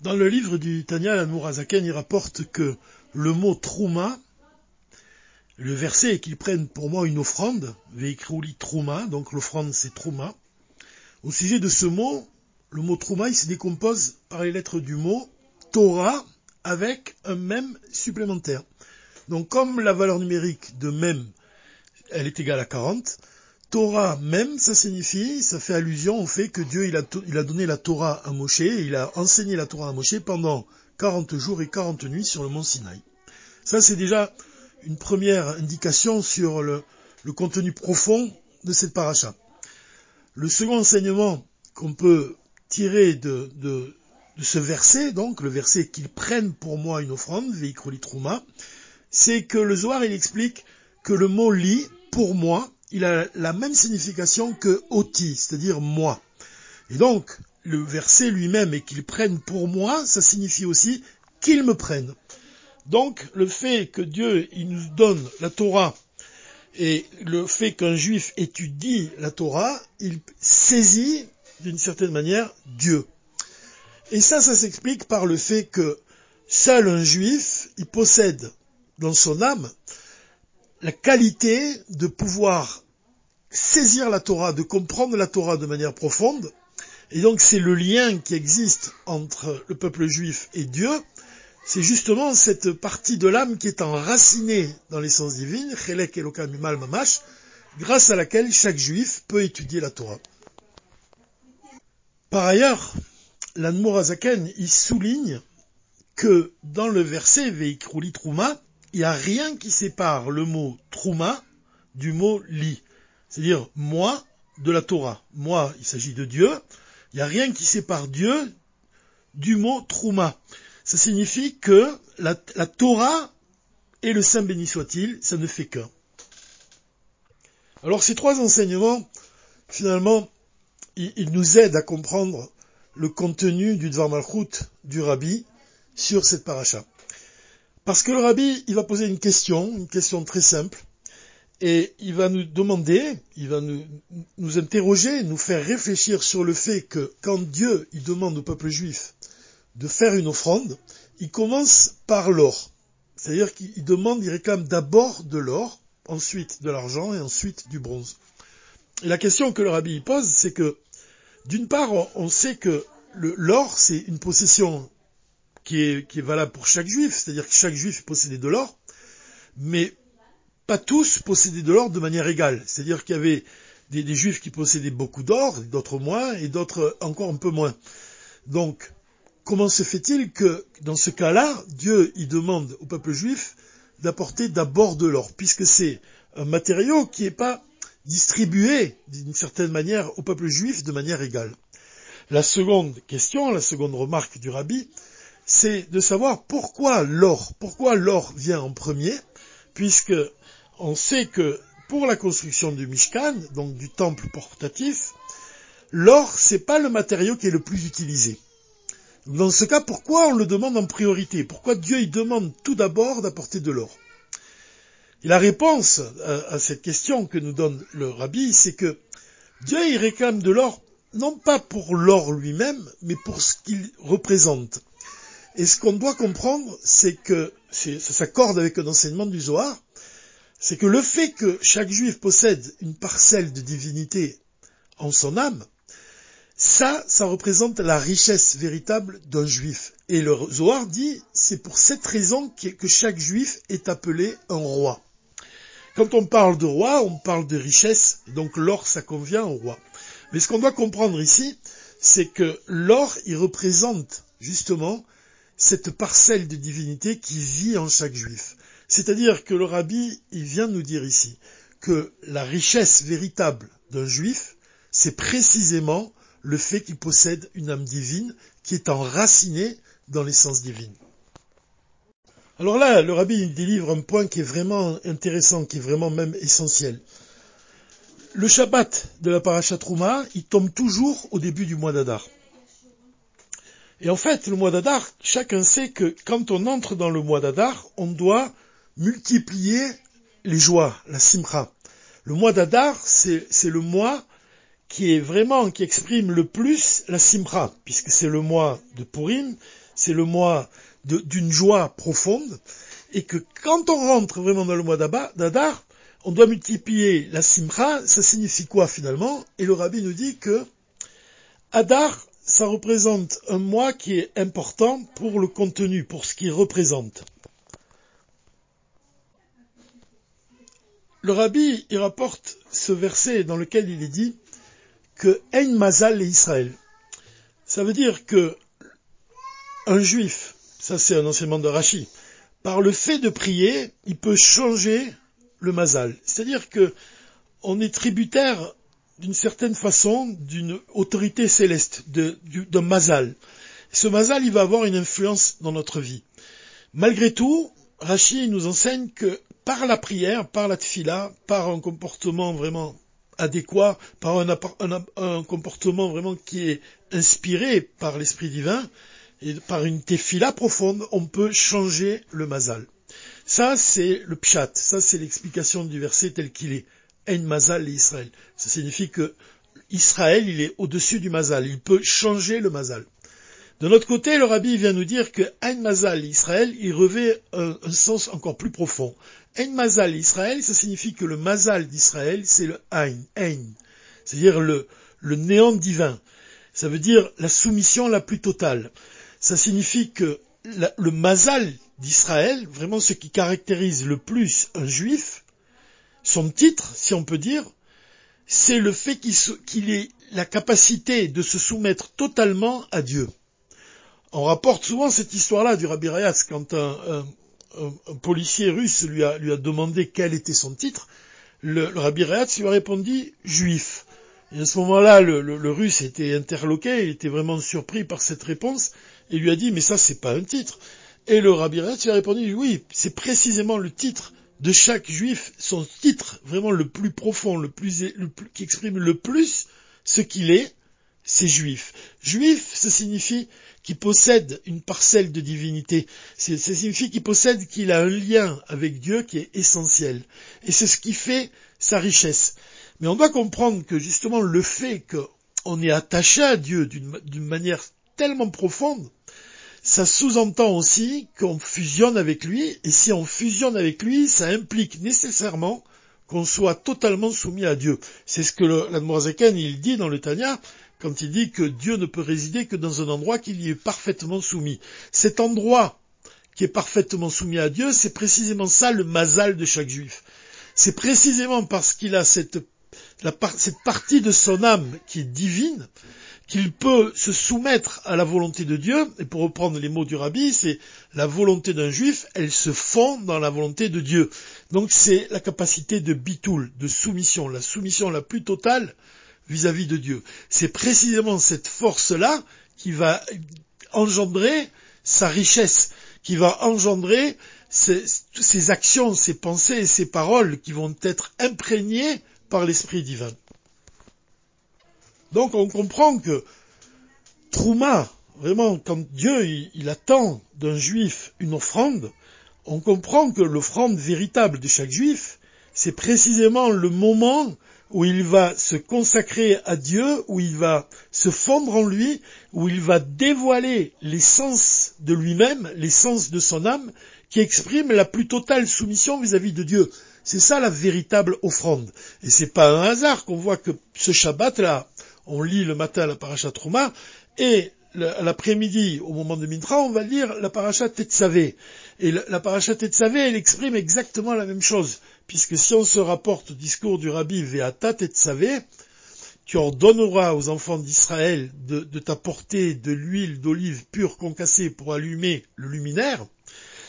Dans le livre du Tanya, l'Anmourazaken, il rapporte que le mot trouma, le verset est qu'ils prennent pour moi une offrande, veikrouli trouma, donc l'offrande c'est trouma. Au sujet de ce mot, le mot trouma, il se décompose par les lettres du mot Torah avec un même supplémentaire. Donc comme la valeur numérique de même, elle est égale à 40, Torah même, ça signifie, ça fait allusion au fait que Dieu il a, donné la Torah à Moshe, il a enseigné la Torah à Moshe pendant 40 jours et 40 nuits sur le mont Sinaï. Ça c'est déjà une première indication sur le, contenu profond de cette paracha. Le second enseignement qu'on peut tirer de, ce verset, donc le verset qu'ils prennent pour moi une offrande, Veikroli Trouma, c'est que le Zohar il explique que le mot li, pour moi, il a la même signification que oti, c'est-à-dire moi. Et donc, le verset lui-même et qu'ils prennent pour moi, ça signifie aussi qu'ils me prennent. Donc, le fait que Dieu, nous donne la Torah et le fait qu'un juif étudie la Torah, il saisit d'une certaine manière Dieu. Et ça, ça s'explique par le fait que seul un juif, il possède dans son âme la qualité de pouvoir saisir la Torah, de comprendre la Torah de manière profonde. Et donc c'est le lien qui existe entre le peuple juif et Dieu. C'est justement cette partie de l'âme qui est enracinée dans l'essence divine, Chelek Elokam Mamash, grâce à laquelle chaque juif peut étudier la Torah. Par ailleurs, l'Anmour Azaken, il souligne que dans le verset Veikrouli Trouma, il n'y a rien qui sépare le mot Trouma du mot li. C'est-à-dire moi de la Torah. Moi, il s'agit de Dieu. Il n'y a rien qui sépare Dieu du mot Trouma. Ça signifie que la, Torah et le Saint béni soit-il, ça ne fait qu'un. Alors ces trois enseignements, finalement, ils, nous aident à comprendre le contenu du Dvar Malchut du Rabbi sur cette paracha. Parce que le Rabbi, il va poser une question, une question très simple, et il va nous demander, il va nous, interroger, nous faire réfléchir sur le fait que quand Dieu, il demande au peuple juif de faire une offrande, il commence par l'or. C'est-à-dire qu'il demande, il réclame d'abord de l'or, ensuite de l'argent et ensuite du bronze. La question que le rabbi pose, c'est que, d'une part, on sait que l'or, c'est une possession qui est, qui est valable pour chaque juif, c'est-à-dire que chaque juif possédait de l'or, mais pas tous possédaient de l'or de manière égale. C'est-à-dire qu'il y avait des, juifs qui possédaient beaucoup d'or, d'autres moins, et d'autres encore un peu moins. Donc, comment se fait-il que, dans ce cas-là, Dieu y demande au peuple juif d'apporter d'abord de l'or, puisque c'est un matériau qui n'est pas distribué d'une certaine manière au peuple juif de manière égale. La seconde question, la seconde remarque du rabbi, c'est de savoir pourquoi l'or, pourquoi l'or vient en premier, puisque on sait que pour la construction du Mishkan, donc du temple portatif, l'or, c'est pas le matériau qui est le plus utilisé. Dans ce cas, pourquoi on le demande en priorité? Pourquoi Dieu il demande tout d'abord d'apporter de l'or? La réponse à, cette question que nous donne le rabbi, c'est que Dieu il réclame de l'or non pas pour l'or lui-même, mais pour ce qu'il représente. Et ce qu'on doit comprendre, c'est que ça s'accorde avec un enseignement du Zohar, c'est que le fait que chaque juif possède une parcelle de divinité en son âme, ça, ça représente la richesse véritable d'un juif. Et le Zohar dit, c'est pour cette raison que chaque juif est appelé un roi. Quand on parle de roi, on parle de richesse, donc l'or, ça convient au roi. Mais ce qu'on doit comprendre ici, c'est que l'or, il représente justement cette parcelle de divinité qui vit en chaque juif. C'est-à-dire que le rabbi, il vient nous dire ici que la richesse véritable d'un juif, c'est précisément le fait qu'il possède une âme divine qui est enracinée dans l'essence divine. Alors là, le rabbi délivre un point qui est vraiment intéressant, qui est vraiment même essentiel. Le Shabbat de la Parashat Trouma, il tombe toujours au début du mois d'Adar. Et en fait, le mois d'Adar, chacun sait que quand on entre dans le mois d'Adar, on doit multiplier les joies, la simcha. Le mois d'Adar, c'est le mois qui est vraiment, qui exprime le plus la simcha, puisque c'est le mois de Purim, c'est le mois d'une joie profonde, et que quand on rentre vraiment dans le mois d'Adar, on doit multiplier la simcha, ça signifie quoi finalement? Et le rabbi nous dit que Adar, ça représente un mois qui est important pour le contenu, pour ce qu'il représente. Le rabbi, il rapporte ce verset dans lequel il est dit que Ein Mazal et Israël. Ça veut dire que un juif, ça c'est un enseignement de Rashi, par le fait de prier, il peut changer le Mazal. C'est-à-dire que on est tributaire d'une certaine façon d'une autorité céleste, d'un Mazal. Ce Mazal, il va avoir une influence dans notre vie. Malgré tout, Rashi nous enseigne que par la prière, par la tfila, par un comportement vraiment adéquat, par un, comportement vraiment qui est inspiré par l'Esprit divin, et par une tefila profonde, on peut changer le mazal. Ça, c'est le pshat, ça c'est l'explication du verset tel qu'il est. En mazal Israël. Ça signifie que Israël, il est au-dessus du mazal, il peut changer le mazal. De notre côté, le rabbi vient nous dire que Ein Mazal Israël, il revêt un, sens encore plus profond. Ein Mazal Israël, ça signifie que le Mazal d'Israël, c'est le Ein, Ein, c'est-à-dire le, le néant divin. Ça veut dire la soumission la plus totale. Ça signifie que le Mazal d'Israël, vraiment ce qui caractérise le plus un juif, son titre, si on peut dire, c'est le fait qu'il ait la capacité de se soumettre totalement à Dieu. On rapporte souvent cette histoire-là du Rabbi Rayatz quand un, policier russe lui a, demandé quel était son titre. Le, Rabbi Rayatz lui a répondu juif. Et à ce moment-là, le, russe était interloqué, il était vraiment surpris par cette réponse, et lui a dit, mais ça, c'est pas un titre. Et le Rabbi Rayatz lui a répondu, oui, c'est précisément le titre de chaque juif, son titre vraiment le plus profond, le plus, le qui exprime le plus ce qu'il est, c'est juif. Juif, ça signifie qui possède une parcelle de divinité. Ça signifie qu'il possède, qu'il a un lien avec Dieu qui est essentiel. Et c'est ce qui fait sa richesse. Mais on doit comprendre que justement le fait qu'on est attaché à Dieu d'une manière tellement profonde, ça sous-entend aussi qu'on fusionne avec lui, et si on fusionne avec lui, ça implique nécessairement qu'on soit totalement soumis à Dieu. C'est ce que l'Admorazaken il dit dans le Tanya, quand il dit que Dieu ne peut résider que dans un endroit qui y est parfaitement soumis. Cet endroit qui est parfaitement soumis à Dieu, c'est précisément ça le mazal de chaque juif. C'est précisément parce qu'il a cette partie de son âme qui est divine, qu'il peut se soumettre à la volonté de Dieu, et pour reprendre les mots du rabbi, c'est la volonté d'un juif, elle se fond dans la volonté de Dieu. Donc c'est la capacité de bitoul, de soumission, la soumission la plus totale vis-à-vis de Dieu. C'est précisément cette force-là qui va engendrer sa richesse, qui va engendrer ses, actions, ses pensées et ses paroles qui vont être imprégnées par l'Esprit divin. Donc on comprend que Trouma, vraiment, quand Dieu il attend d'un juif une offrande, on comprend que l'offrande véritable de chaque juif, c'est précisément le moment où il va se consacrer à Dieu, où il va se fondre en lui, où il va dévoiler l'essence de lui-même, l'essence de son âme, qui exprime la plus totale soumission vis-à-vis de Dieu. C'est ça la véritable offrande. Et c'est pas un hasard qu'on voit que ce Shabbat-là, on lit le matin la paracha Trouma, et l'après-midi, au moment de Mintra, on va lire la paracha Tetzavé. Et la paracha elle exprime exactement la même chose puisque si on se rapporte au discours du rabbi Veata Tetzavé, tu ordonneras aux enfants d'Israël de, t'apporter de l'huile d'olive pure concassée pour allumer le luminaire.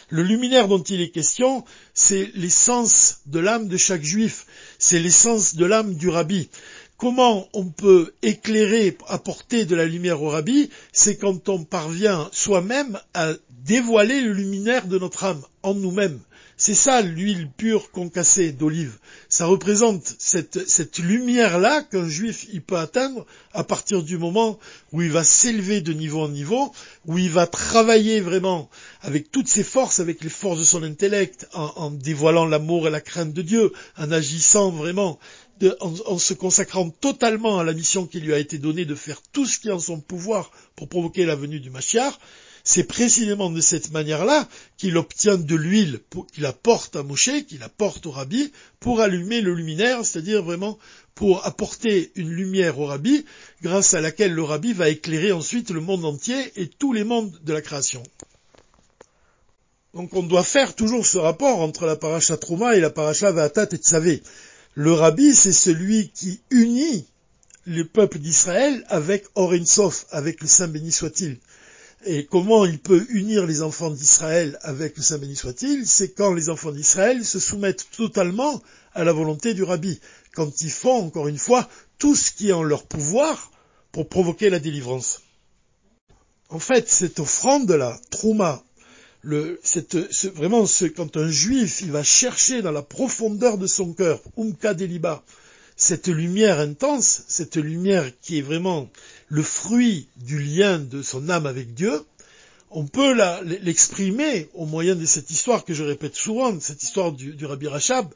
Le luminaire dont il est question, c'est l'essence de l'âme de chaque juif, c'est l'essence de l'âme du rabbi. Comment on peut éclairer, apporter de la lumière au rabbi C'est quand on parvient soi-même à dévoiler le luminaire de notre âme en nous-mêmes. C'est ça l'huile pure concassée d'olive. Ça représente cette, cette lumière-là qu'un juif il peut atteindre à partir du moment où il va s'élever de niveau en niveau, où il va travailler vraiment avec toutes ses forces, avec les forces de son intellect, en, dévoilant l'amour et la crainte de Dieu, en agissant vraiment en, se consacrant totalement à la mission qui lui a été donnée de faire tout ce qui est en son pouvoir pour provoquer la venue du Mashiach, c'est précisément de cette manière-là qu'il obtient de l'huile, qu'il apporte à Moshe, qu'il apporte au rabbi, pour allumer le luminaire, c'est-à-dire vraiment pour apporter une lumière au rabbi, grâce à laquelle le rabbi va éclairer ensuite le monde entier et tous les mondes de la création. Donc on doit faire toujours ce rapport entre la paracha Trouma et la paracha Vatat et Tzavé. Le rabbi, c'est celui qui unit le peuple d'Israël avec Sof, avec le Saint béni soit-il. Et comment il peut unir les enfants d'Israël avec le Saint béni soit-il C'est quand les enfants d'Israël se soumettent totalement à la volonté du rabbi, quand ils font, encore une fois, tout ce qui est en leur pouvoir pour provoquer la délivrance. En fait, cette offrande-là, Trouma, le, vraiment, quand un juif, il va chercher dans la profondeur de son cœur, Umka Deliba, cette lumière intense, cette lumière qui est vraiment le fruit du lien de son âme avec Dieu, on peut l'exprimer au moyen de cette histoire que je répète souvent, cette histoire du, Rabbi Rachab,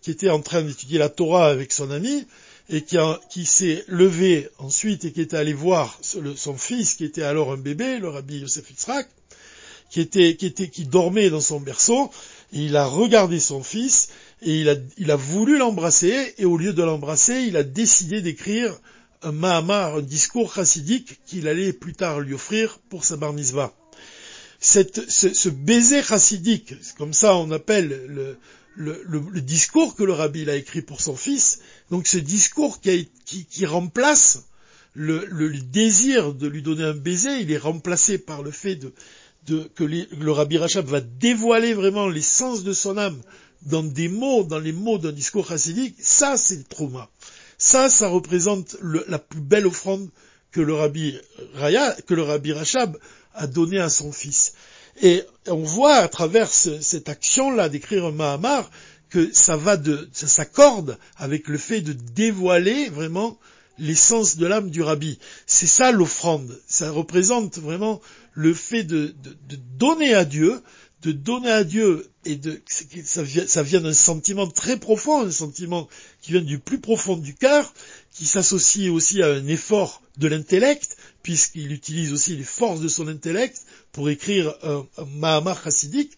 qui était en train d'étudier la Torah avec son ami, et qui, s'est levé ensuite et qui était allé voir son fils, qui était alors un bébé, le Rabbi Yosef Yitzhak, qui qui dormait dans son berceau, et il a regardé son fils, et il a, il a voulu l'embrasser, et au lieu de l'embrasser, il a décidé d'écrire un Mahamar, un discours chassidique qu'il allait plus tard lui offrir pour sa bar. Cette, ce, baiser chassidique, comme ça on appelle le, le, le, discours que le rabbi a écrit pour son fils, donc ce discours qui, qui, qui remplace le, le, désir de lui donner un baiser, il est remplacé par le fait de, que le Rabbi Rachab va dévoiler vraiment l'essence de son âme dans des mots, dans les mots d'un discours chassidique, ça c'est le trauma. Ça, ça représente la plus belle offrande que le Rabbi Raya, que le Rabbi Rachab a donné à son fils. Et on voit à travers cette action-là d'écrire un Mahamar que ça va de, ça s'accorde avec le fait de dévoiler vraiment l'essence de l'âme du rabbi. C'est ça l'offrande. Ça représente vraiment le fait de, donner à Dieu, de donner à Dieu, et de, ça vient, ça vient d'un sentiment très profond, un sentiment qui vient du plus profond du cœur, qui s'associe aussi à un effort de l'intellect, puisqu'il utilise aussi les forces de son intellect pour écrire un, un chassidique,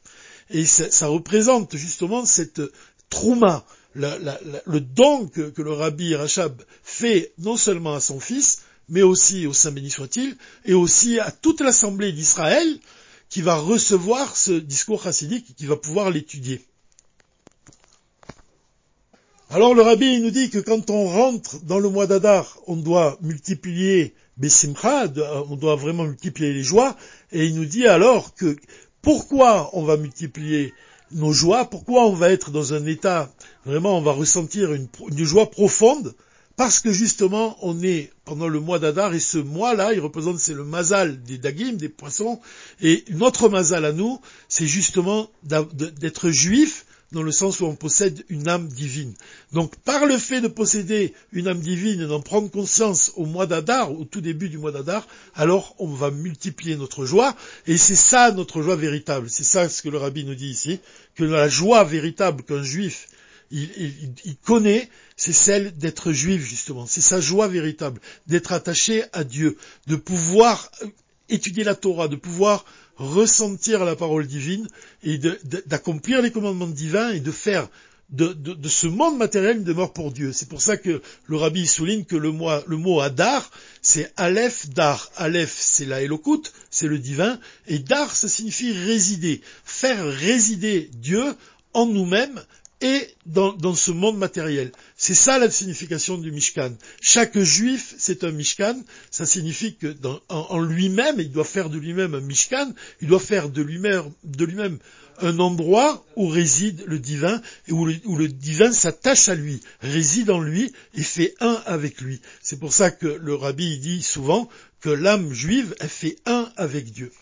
et ça, ça représente justement cette trouma, le don que, le rabbi Rachab fait non seulement à son fils, mais aussi au Saint béni soit-il, et aussi à toute l'assemblée d'Israël qui va recevoir ce discours chassidique et qui va pouvoir l'étudier. Alors le rabbi nous dit que quand on rentre dans le mois d'Adar, on doit multiplier Bessimcha, on doit vraiment multiplier les joies, et il nous dit alors que pourquoi on va multiplier nos joies, pourquoi on va être dans un état, vraiment on va ressentir une, joie profonde, parce que justement on est pendant le mois d'Adar et ce mois-là, il représente, c'est le mazal des dagim, des poissons, et notre mazal à nous, c'est justement d'être juif, dans le sens où on possède une âme divine. Donc par le fait de posséder une âme divine et d'en prendre conscience au mois d'Adar, au tout début du mois d'Adar, alors on va multiplier notre joie, et c'est ça notre joie véritable. C'est ça ce que le rabbi nous dit ici, que la joie véritable qu'un juif il, connaît, c'est celle d'être juif justement. C'est sa joie véritable, d'être attaché à Dieu, de pouvoir étudier la Torah, de pouvoir ressentir la parole divine et d'accomplir les commandements divins et de faire de, ce monde matériel une demeure pour Dieu. C'est pour ça que le rabbi souligne que le, mot, Adar, c'est Aleph Dar. Aleph, c'est la Elokut, c'est le divin, et Dar, ça signifie résider, faire résider Dieu en nous-mêmes et dans, ce monde matériel. C'est ça la signification du Mishkan. Chaque juif, c'est un Mishkan. Ça signifie que en, lui-même, il doit faire de lui-même un Mishkan. Il doit faire de lui-même, un endroit où réside le divin et où le, où le divin s'attache à lui, réside en lui et fait un avec lui. C'est pour ça que le rabbi dit souvent que l'âme juive, elle fait un avec Dieu.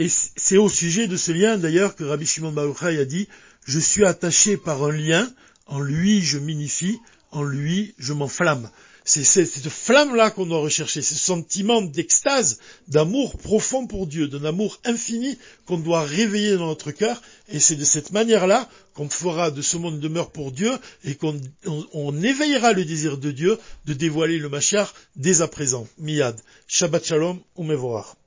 Et c'est au sujet de ce lien d'ailleurs que Rabbi Shimon Baruchai a dit Je suis attaché par un lien, en lui je m'unifie, en lui je m'enflamme. C'est cette flamme-là qu'on doit rechercher, ce sentiment d'extase, d'amour profond pour Dieu, d'un amour infini qu'on doit réveiller dans notre cœur. Et c'est de cette manière-là qu'on fera de ce monde demeure pour Dieu et qu'on on, éveillera le désir de Dieu de dévoiler le Mashiach dès à présent. Miyad. Shabbat Shalom ou Mevorach.